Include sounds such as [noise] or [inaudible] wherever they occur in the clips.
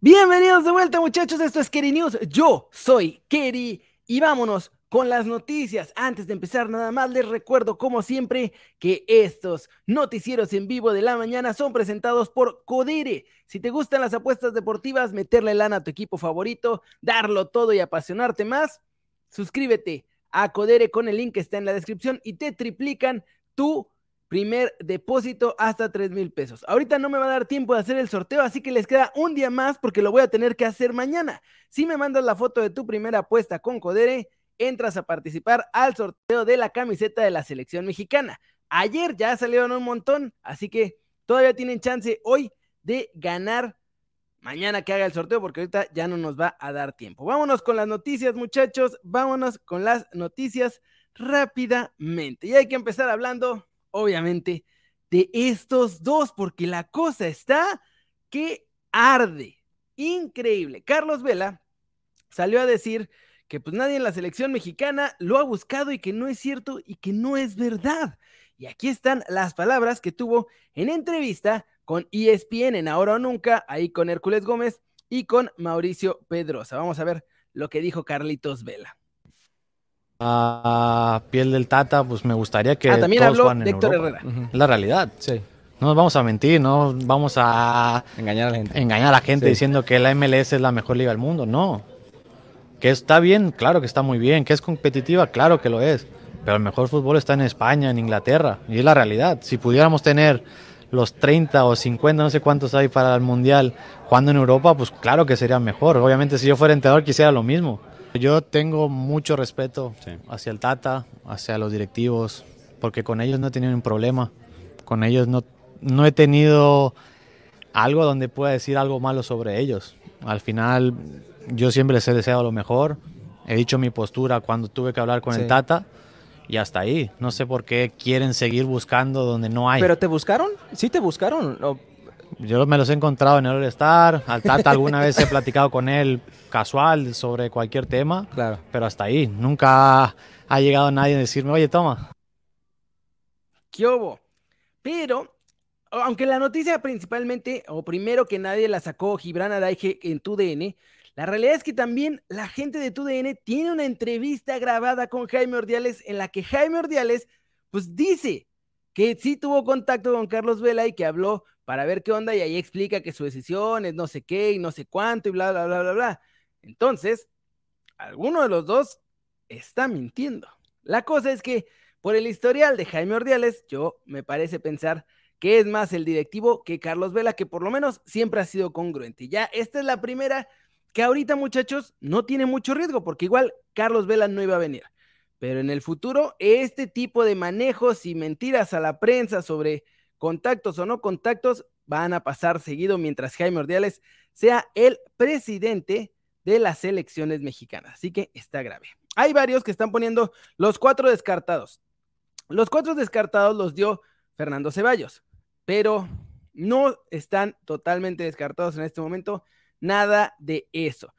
Bienvenidos de vuelta muchachos, esto es Kerry News, yo soy Kerry y vámonos con las noticias. Antes de empezar nada más les recuerdo como siempre que estos noticieros en vivo de la mañana son presentados por Codere. Si te gustan las apuestas deportivas, meterle lana a tu equipo favorito, darlo todo y apasionarte más, suscríbete a Codere con el link que está en la descripción y te triplican tu primer depósito hasta 3 mil pesos. Ahorita no me va a dar tiempo de hacer el sorteo, así que les queda un día más porque lo voy a tener que hacer mañana. Si me mandas la foto de tu primera apuesta con Codere, entras a participar al sorteo de la camiseta de la selección mexicana. Ayer ya salieron un montón, así que todavía tienen chance hoy de ganar mañana que haga el sorteo porque ahorita ya no nos va a dar tiempo. Vámonos con las noticias, muchachos. Vámonos con las noticias rápidamente. Y hay que empezar hablando obviamente, de estos dos, porque la cosa está que arde. Increíble. Carlos Vela salió a decir que pues nadie en la selección mexicana lo ha buscado y que no es cierto y que no es verdad. Y aquí están las palabras que tuvo en entrevista con ESPN en Ahora o Nunca, ahí con Hércules Gómez y con Mauricio Pedrosa. Vamos a ver lo que dijo Carlitos Vela a piel del Tata, pues me gustaría que ah, también habló de Héctor Herrera. La realidad. Sí. No nos vamos a mentir, no vamos a engañar a la gente, engañar a la gente diciendo que la MLS es la mejor liga del mundo. No. Que está bien, claro que está muy bien. Que es competitiva, claro que lo es. Pero el mejor fútbol está en España, en Inglaterra. Y es la realidad. Si pudiéramos tener los 30 o 50, no sé cuántos hay para el Mundial, jugando en Europa, pues claro que sería mejor. Obviamente si yo fuera entrenador quisiera lo mismo. Yo tengo mucho respeto hacia el Tata, hacia los directivos, porque con ellos no he tenido un problema. Con ellos no, no he tenido algo donde pueda decir algo malo sobre ellos. Al final, yo siempre les he deseado lo mejor. He dicho mi postura cuando tuve que hablar con el Tata y hasta ahí. No sé por qué quieren seguir buscando donde no hay. ¿Pero te buscaron? ¿Sí te buscaron? Yo me los he encontrado en el All-Star. Al Tata alguna vez he platicado con él casual sobre cualquier tema. Claro. Pero hasta ahí. Nunca ha, llegado nadie a decirme, oye, toma. ¿Qué hubo? Pero, aunque la noticia principalmente, o primero que nadie la sacó Gibran Araige en TUDN, la realidad es que también la gente de TUDN tiene una entrevista grabada con Jaime Ordiales en la que Jaime Ordiales, pues dice que sí tuvo contacto con Carlos Vela y que habló para ver qué onda y ahí explica que su decisión es no sé qué y no sé cuánto y bla, bla, bla, bla, bla. Entonces, alguno de los dos está mintiendo. La cosa es que por el historial de Jaime Ordiales, yo me parece pensar que es más el directivo que Carlos Vela, que por lo menos siempre ha sido congruente. Ya esta es la primera que ahorita, muchachos, no tiene mucho riesgo, porque igual Carlos Vela no iba a venir. Pero en el futuro, este tipo de manejos y mentiras a la prensa sobre contactos o no contactos, van a pasar seguido mientras Jaime Ordiales sea el presidente de las elecciones mexicanas. Así que está grave. Hay varios que están poniendo los cuatro descartados. Los cuatro descartados los dio Fernando Ceballos, pero no están totalmente descartados en este momento. Nada de eso.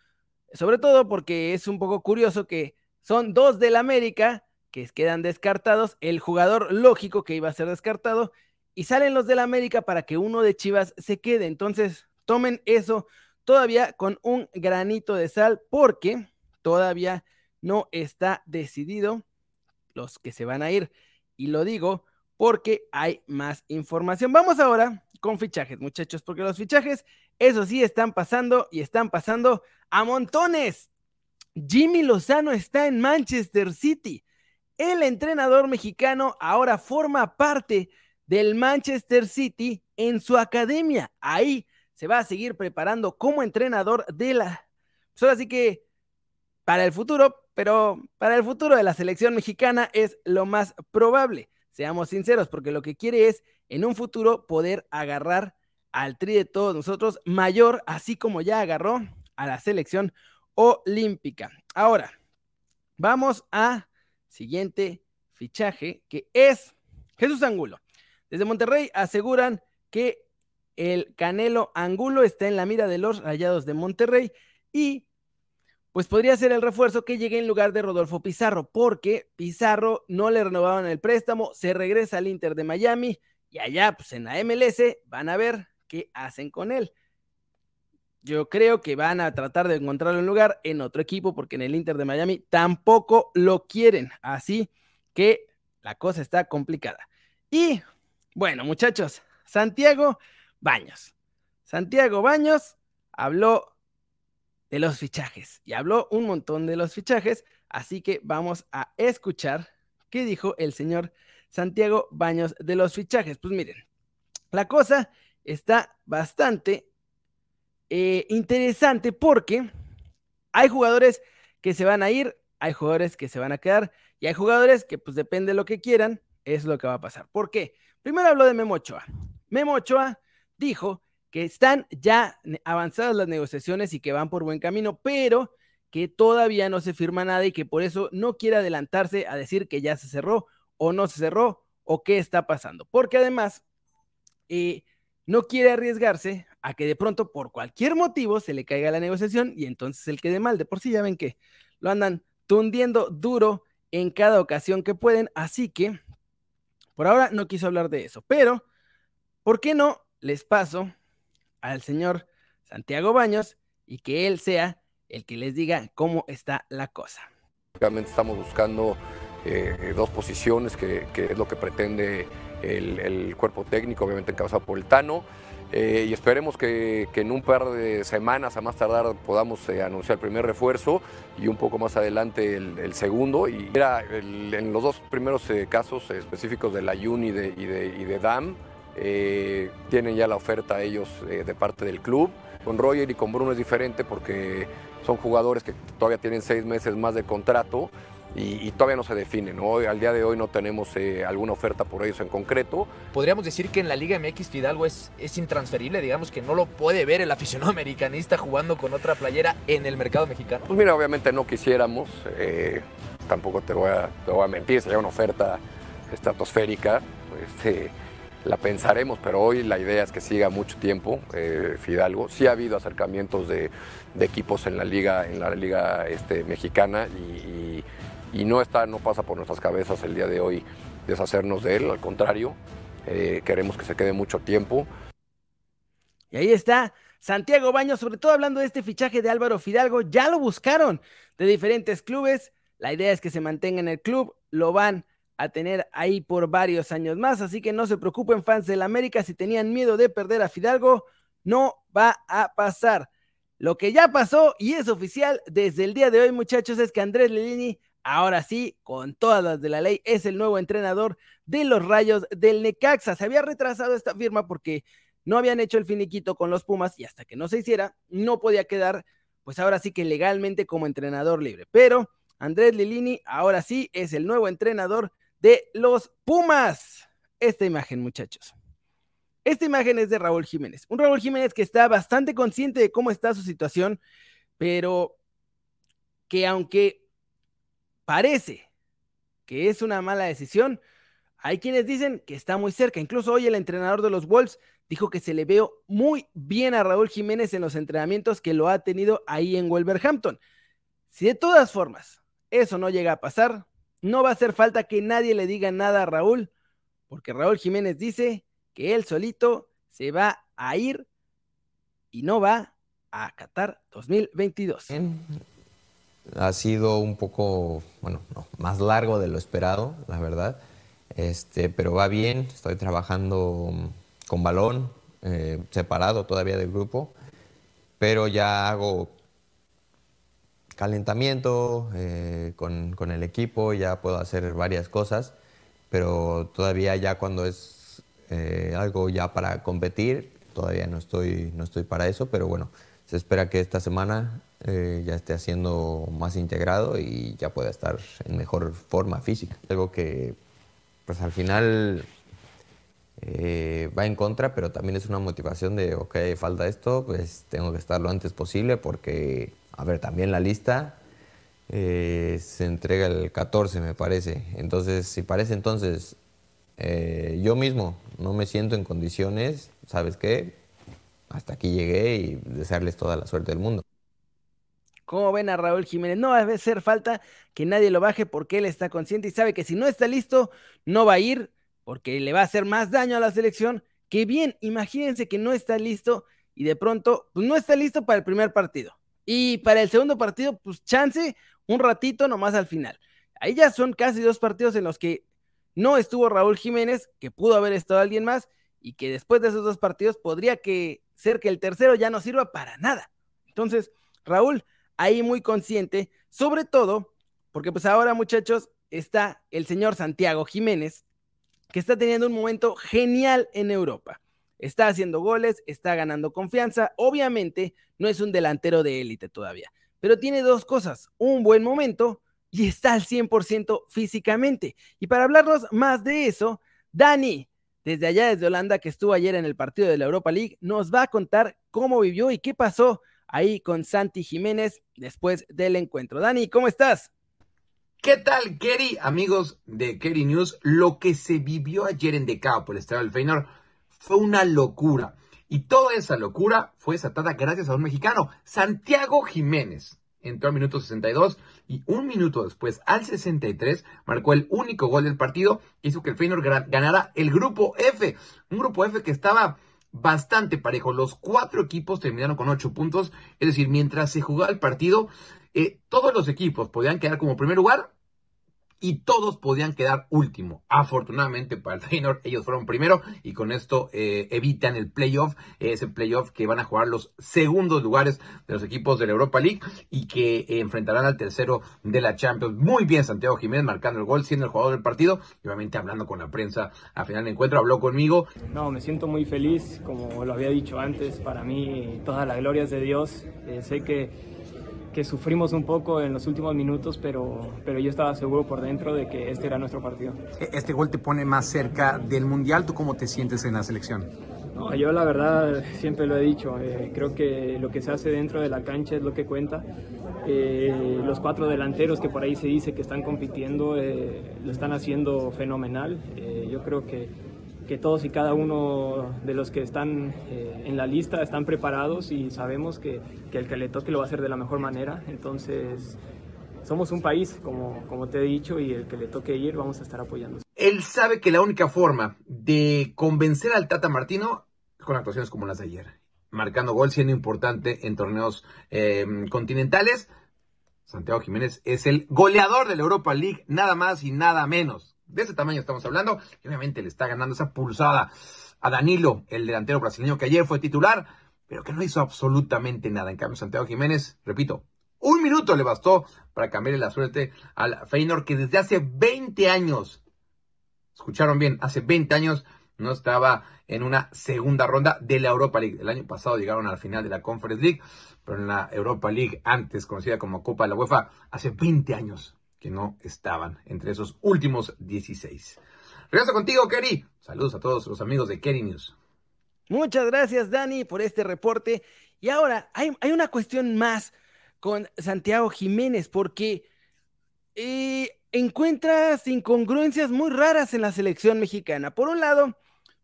Sobre todo porque es un poco curioso que son dos del América que quedan descartados, el jugador lógico que iba a ser descartado y salen los del América para que uno de Chivas se quede. Entonces, tomen eso todavía con un granito de sal porque todavía no está decidido los que se van a ir. Y lo digo porque hay más información. Vamos ahora con fichajes, muchachos, porque los fichajes, eso sí, están pasando y están pasando a montones. Jimmy Lozano está en Manchester City. El entrenador mexicano ahora forma parte del Manchester City en su academia. Ahí se va a seguir preparando como entrenador de la... Pues así que para el futuro, pero para el futuro de la selección mexicana es lo más probable. Seamos sinceros, porque lo que quiere es en un futuro poder agarrar al tri de todos nosotros mayor, así como ya agarró a la selección olímpica. Ahora, vamos a siguiente fichaje, que es Jesús Angulo. Desde Monterrey aseguran que el Canelo Angulo está en la mira de los Rayados de Monterrey y pues podría ser el refuerzo que llegue en lugar de Rodolfo Pizarro, porque Pizarro no le renovaban el préstamo, se regresa al Inter de Miami y allá pues en la MLS van a ver qué hacen con él. Yo creo que van a tratar de encontrar un lugar en otro equipo porque en el Inter de Miami tampoco lo quieren. Así que la cosa está complicada. Y bueno, muchachos, Santiago Baños. Santiago Baños habló de los fichajes y habló un montón de los fichajes, así que vamos a escuchar qué dijo el señor Santiago Baños de los fichajes. Pues miren, la cosa está bastante eh, interesante porque hay jugadores que se van a ir, hay jugadores que se van a quedar y hay jugadores que pues depende de lo que quieran, es lo que va a pasar. ¿Por qué? Primero habló de Memo Ochoa. Memo Ochoa dijo que están ya avanzadas las negociaciones y que van por buen camino, pero que todavía no se firma nada y que por eso no quiere adelantarse a decir que ya se cerró o no se cerró o qué está pasando. Porque además eh, no quiere arriesgarse a que de pronto por cualquier motivo se le caiga la negociación y entonces él quede mal. De por sí ya ven que lo andan tundiendo duro en cada ocasión que pueden, así que por ahora no quiso hablar de eso, pero ¿por qué no les paso al señor Santiago Baños y que él sea el que les diga cómo está la cosa? Realmente estamos buscando eh, dos posiciones, que, es lo que pretende el, cuerpo técnico, obviamente encabezado por el Tano. Eh, y esperemos que, en un par de semanas a más tardar podamos eh, anunciar el primer refuerzo y un poco más adelante el, segundo. Y era en los dos primeros casos específicos de la Jun y de, DAM, tienen ya la oferta ellos de parte del club. Con Roger y con Bruno es diferente porque son jugadores que todavía tienen seis meses más de contrato y, todavía no se define. ¿no? Al día de hoy no tenemos eh, alguna oferta por ellos en concreto. Podríamos decir que en la Liga MX Fidalgo es, es intransferible, digamos que no lo puede ver el aficionado [laughs] americanista jugando con otra playera en el mercado mexicano. Pues mira, obviamente no quisiéramos, eh, tampoco te voy, a, te voy a mentir, sería una oferta estratosférica. Este, la pensaremos, pero hoy la idea es que siga mucho tiempo eh, Fidalgo. Sí ha habido acercamientos de, equipos en la liga, en la liga este, mexicana y, no está, no pasa por nuestras cabezas el día de hoy deshacernos de él. Al contrario, eh, queremos que se quede mucho tiempo. Y ahí está. Santiago Baños, sobre todo hablando de este fichaje de Álvaro Fidalgo, ya lo buscaron de diferentes clubes. La idea es que se mantenga en el club, lo van a tener ahí por varios años más. Así que no se preocupen, fans del América, si tenían miedo de perder a Fidalgo, no va a pasar. Lo que ya pasó y es oficial desde el día de hoy, muchachos, es que Andrés Lilini, ahora sí, con todas las de la ley, es el nuevo entrenador de los Rayos del Necaxa. Se había retrasado esta firma porque no habían hecho el finiquito con los Pumas y hasta que no se hiciera, no podía quedar, pues ahora sí que legalmente como entrenador libre. Pero Andrés Lilini, ahora sí, es el nuevo entrenador de los Pumas. Esta imagen, muchachos. Esta imagen es de Raúl Jiménez. Un Raúl Jiménez que está bastante consciente de cómo está su situación, pero que aunque parece que es una mala decisión, hay quienes dicen que está muy cerca. Incluso hoy el entrenador de los Wolves dijo que se le veo muy bien a Raúl Jiménez en los entrenamientos que lo ha tenido ahí en Wolverhampton. Si de todas formas eso no llega a pasar, no va a hacer falta que nadie le diga nada a Raúl, porque Raúl Jiménez dice que él solito se va a ir y no va a Qatar 2022. Ha sido un poco, bueno, más largo de lo esperado, la verdad. Este, pero va bien, estoy trabajando con balón, eh, separado todavía del grupo, pero ya hago calentamiento eh, con, con, el equipo, ya puedo hacer varias cosas, pero todavía ya cuando es eh, algo ya para competir, todavía no estoy, no estoy para eso, pero bueno, se espera que esta semana eh, ya esté haciendo más integrado y ya pueda estar en mejor forma física. Algo que pues al final va en contra, pero también es una motivación de, ok, falta esto, pues tengo que estar lo antes posible porque a ver, también la lista eh, se entrega el 14, me parece. Entonces, si parece entonces eh, yo mismo no me siento en condiciones, ¿sabes qué? Hasta aquí llegué y desearles toda la suerte del mundo. ¿Cómo ven a Raúl Jiménez? No va a hacer falta que nadie lo baje porque él está consciente y sabe que si no está listo, no va a ir porque le va a hacer más daño a la selección. Que bien, imagínense que no está listo y de pronto pues, no está listo para el primer partido. Y para el segundo partido, pues chance un ratito nomás al final. Ahí ya son casi dos partidos en los que no estuvo Raúl Jiménez, que pudo haber estado alguien más, y que después de esos dos partidos podría que ser que el tercero ya no sirva para nada. Entonces, Raúl, ahí muy consciente, sobre todo, porque pues ahora muchachos, está el señor Santiago Jiménez, que está teniendo un momento genial en Europa. Está haciendo goles, está ganando confianza. Obviamente no es un delantero de élite todavía, pero tiene dos cosas, un buen momento y está al 100% físicamente. Y para hablarnos más de eso, Dani, desde allá desde Holanda, que estuvo ayer en el partido de la Europa League, nos va a contar cómo vivió y qué pasó ahí con Santi Jiménez después del encuentro. Dani, ¿cómo estás? ¿Qué tal, Kerry? Amigos de Kerry News, lo que se vivió ayer en Decao por el estadio del Feyenoord fue una locura. Y toda esa locura fue desatada gracias a un mexicano, Santiago Jiménez. Entró al minuto 62 y un minuto después, al 63, marcó el único gol del partido que hizo que el Feyenoord ganara el grupo F. Un grupo F que estaba bastante parejo. Los cuatro equipos terminaron con ocho puntos. Es decir, mientras se jugaba el partido, eh, todos los equipos podían quedar como primer lugar y todos podían quedar último. Afortunadamente para el [laughs] Feyenoord, ellos fueron primero y con esto eh, evitan el playoff, ese playoff que van a jugar los segundos lugares de los equipos de la Europa League y que enfrentarán al tercero de la Champions. Muy bien Santiago Jiménez marcando el gol, siendo el jugador del partido y obviamente hablando con la prensa al final del encuentro, habló conmigo. No, me siento muy feliz, como lo había dicho antes, para mí toda la gloria es de Dios. Eh, sé que que sufrimos un poco en los últimos minutos, pero, pero yo estaba seguro por dentro de que este era nuestro partido. E-, ¿Este gol te pone más cerca del Mundial? ¿Tú cómo te sientes en la selección? No, yo la verdad siempre lo he dicho, eh, creo que lo que se hace dentro de la cancha es lo que cuenta. Eh, los cuatro delanteros que por ahí se dice que están compitiendo eh, lo están haciendo fenomenal. yo creo que que todos y cada uno de los que están eh, en la lista están preparados y sabemos que, que, el que le toque lo va a hacer de la mejor manera. Entonces, somos un país, como, como te he dicho, y el que le toque ir, vamos a estar apoyando. Él sabe que la única forma de convencer al Tata Martino es con actuaciones como las de ayer, marcando gol, siendo importante en torneos eh, continentales. Santiago Jiménez es el goleador de la Europa League, nada más y nada menos. De ese tamaño estamos hablando. Y obviamente le está ganando esa pulsada a Danilo, el delantero brasileño que ayer fue titular, pero que no hizo absolutamente nada. En cambio, Santiago Jiménez, repito, un minuto le bastó para cambiarle la suerte al Feyenoord que desde hace 20 años, escucharon bien, hace 20 años no estaba en una segunda ronda de la Europa League. El año pasado llegaron a la final de la Conference League, pero en la Europa League, antes conocida como Copa de la UEFA, hace 20 años que no estaban entre esos últimos 16. Regreso contigo, Kerry. Saludos a todos los amigos de Kerry News. Muchas gracias, Dani, por este reporte. Y ahora hay, una cuestión más con Santiago Jiménez, porque eh, encuentras incongruencias muy raras en la selección mexicana. Por un lado,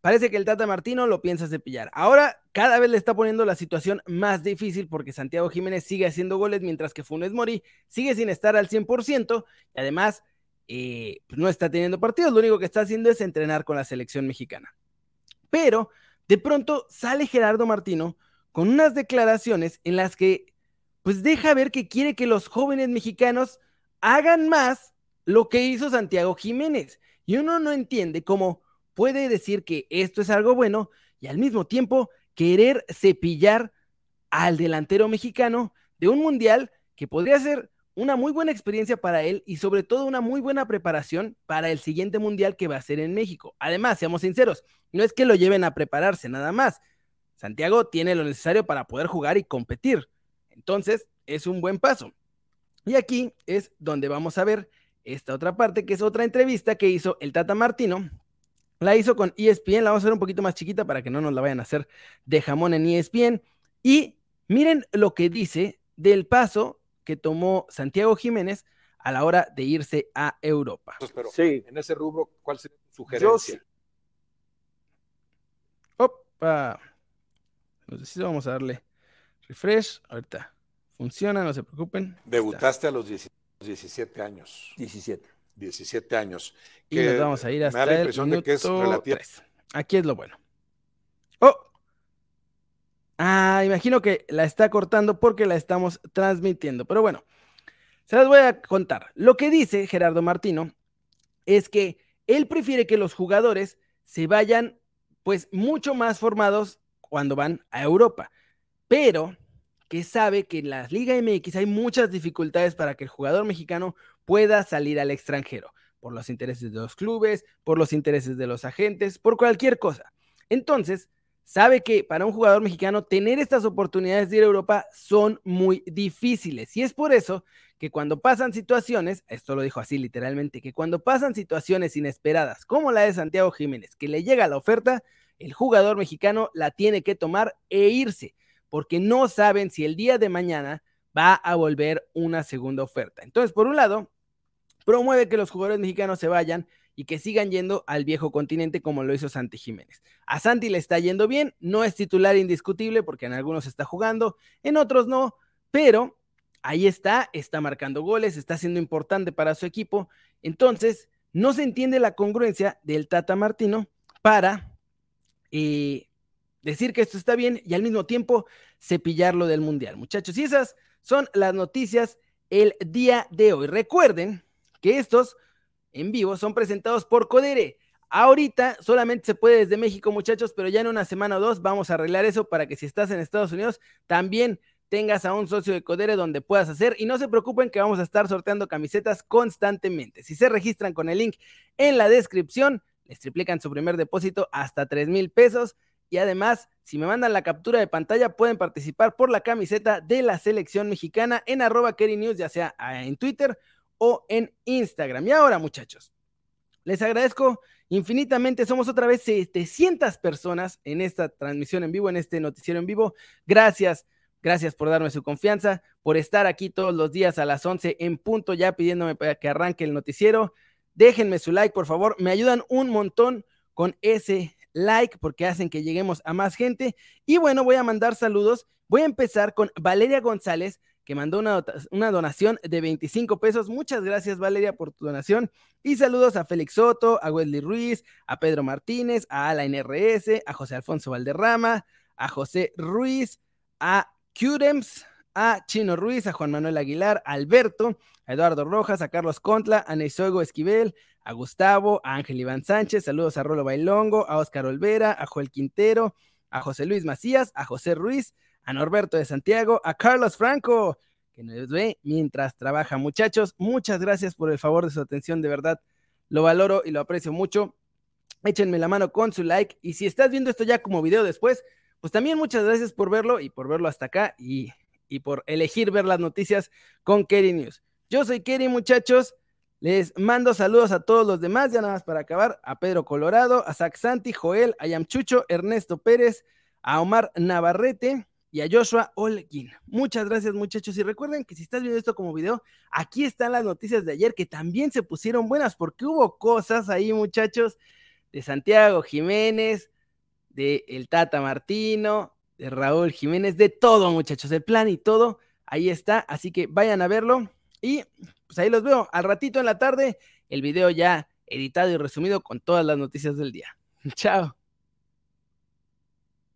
Parece que el Tata Martino lo piensa cepillar. Ahora cada vez le está poniendo la situación más difícil porque Santiago Jiménez sigue haciendo goles mientras que Funes Mori sigue sin estar al 100% y además eh, pues no está teniendo partidos. Lo único que está haciendo es entrenar con la selección mexicana. Pero de pronto sale Gerardo Martino con unas declaraciones en las que pues deja ver que quiere que los jóvenes mexicanos hagan más lo que hizo Santiago Jiménez. Y uno no entiende cómo puede decir que esto es algo bueno y al mismo tiempo querer cepillar al delantero mexicano de un mundial que podría ser una muy buena experiencia para él y sobre todo una muy buena preparación para el siguiente mundial que va a ser en México. Además, seamos sinceros, no es que lo lleven a prepararse nada más. Santiago tiene lo necesario para poder jugar y competir. Entonces, es un buen paso. Y aquí es donde vamos a ver esta otra parte, que es otra entrevista que hizo el Tata Martino la hizo con ESPN, la vamos a hacer un poquito más chiquita para que no nos la vayan a hacer de jamón en ESPN. Y miren lo que dice del paso que tomó Santiago Jiménez a la hora de irse a Europa. sí. En ese rubro, ¿cuál sería tu sugerencia? Opa. Entonces vamos a darle refresh. Ahorita funciona, no se preocupen. Debutaste a los 17 años. 17. 17 años. y nos vamos a ir hasta me da la impresión de que es relativo. Aquí es lo bueno. ¡Oh! Ah, imagino que la está cortando porque la estamos transmitiendo. Pero bueno, se las voy a contar. Lo que dice Gerardo Martino es que él prefiere que los jugadores se vayan pues mucho más formados cuando van a Europa, pero que sabe que en la Liga MX hay muchas dificultades para que el jugador mexicano pueda salir al extranjero, por los intereses de los clubes, por los intereses de los agentes, por cualquier cosa. Entonces, sabe que para un jugador mexicano tener estas oportunidades de ir a Europa son muy difíciles. Y es por eso que cuando pasan situaciones, esto lo dijo así literalmente, que cuando pasan situaciones inesperadas como la de Santiago Jiménez, que le llega la oferta, el jugador mexicano la tiene que tomar e irse, porque no saben si el día de mañana va a volver una segunda oferta. Entonces, por un lado, promueve que los jugadores mexicanos se vayan y que sigan yendo al viejo continente como lo hizo Santi Jiménez. A Santi le está yendo bien, no es titular indiscutible porque en algunos está jugando, en otros no, pero ahí está, está marcando goles, está siendo importante para su equipo. Entonces, no se entiende la congruencia del Tata Martino para eh, decir que esto está bien y al mismo tiempo cepillarlo del Mundial. Muchachos, y esas son las noticias el día de hoy. Recuerden que estos en vivo son presentados por Codere. Ahorita solamente se puede desde México, muchachos, pero ya en una semana o dos vamos a arreglar eso para que si estás en Estados Unidos también tengas a un socio de Codere donde puedas hacer. Y no se preocupen que vamos a estar sorteando camisetas constantemente. Si se registran con el link en la descripción, les triplican su primer depósito hasta 3 mil pesos. Y además, si me mandan la captura de pantalla, pueden participar por la camiseta de la selección mexicana en arroba News, ya sea ah, en Twitter o en Instagram. Y ahora, muchachos, les agradezco infinitamente. Somos otra vez 700 personas en esta transmisión en vivo, en este noticiero en vivo. Gracias, gracias por darme su confianza, por estar aquí todos los días a las 11 en punto, ya pidiéndome para que arranque el noticiero. Déjenme su like, por favor. Me ayudan un montón con ese like porque hacen que lleguemos a más gente. Y bueno, voy a mandar saludos. Voy a empezar con Valeria González, que mandó una, una, donación de 25 pesos. Muchas gracias, Valeria, por tu donación. Y saludos a Félix Soto, a Wesley Ruiz, a Pedro Martínez, a Ala NRS, a José Alfonso Valderrama, a José Ruiz, a Curems, a Chino Ruiz, a Juan Manuel Aguilar, a Alberto, a Eduardo Rojas, a Carlos Contla, a Neisogo Esquivel, a Gustavo, a Ángel Iván Sánchez, saludos a Rolo Bailongo, a Oscar Olvera, a Joel Quintero, a José Luis Macías, a José Ruiz, a Norberto de Santiago, a Carlos Franco, que nos ve mientras trabaja. Muchachos, muchas gracias por el favor de su atención, de verdad lo valoro y lo aprecio mucho. Échenme la mano con su like y si estás viendo esto ya como video después, pues también muchas gracias por verlo y por verlo hasta acá y, y por elegir ver las noticias con Kerry News. Yo soy Kerry, muchachos. Les mando saludos a todos los demás, ya nada más para acabar, a Pedro Colorado, a Zach Santi, Joel, a Yamchucho, Ernesto Pérez, a Omar Navarrete, y a Joshua Olguín. Muchas gracias muchachos y recuerden que si estás viendo esto como video, aquí están las noticias de ayer que también se pusieron buenas porque hubo cosas ahí muchachos de Santiago Jiménez, de el Tata Martino, de Raúl Jiménez, de todo muchachos, el plan y todo, ahí está, así que vayan a verlo y pues ahí los veo al ratito en la tarde, el video ya editado y resumido con todas las noticias del día. [laughs] Chao.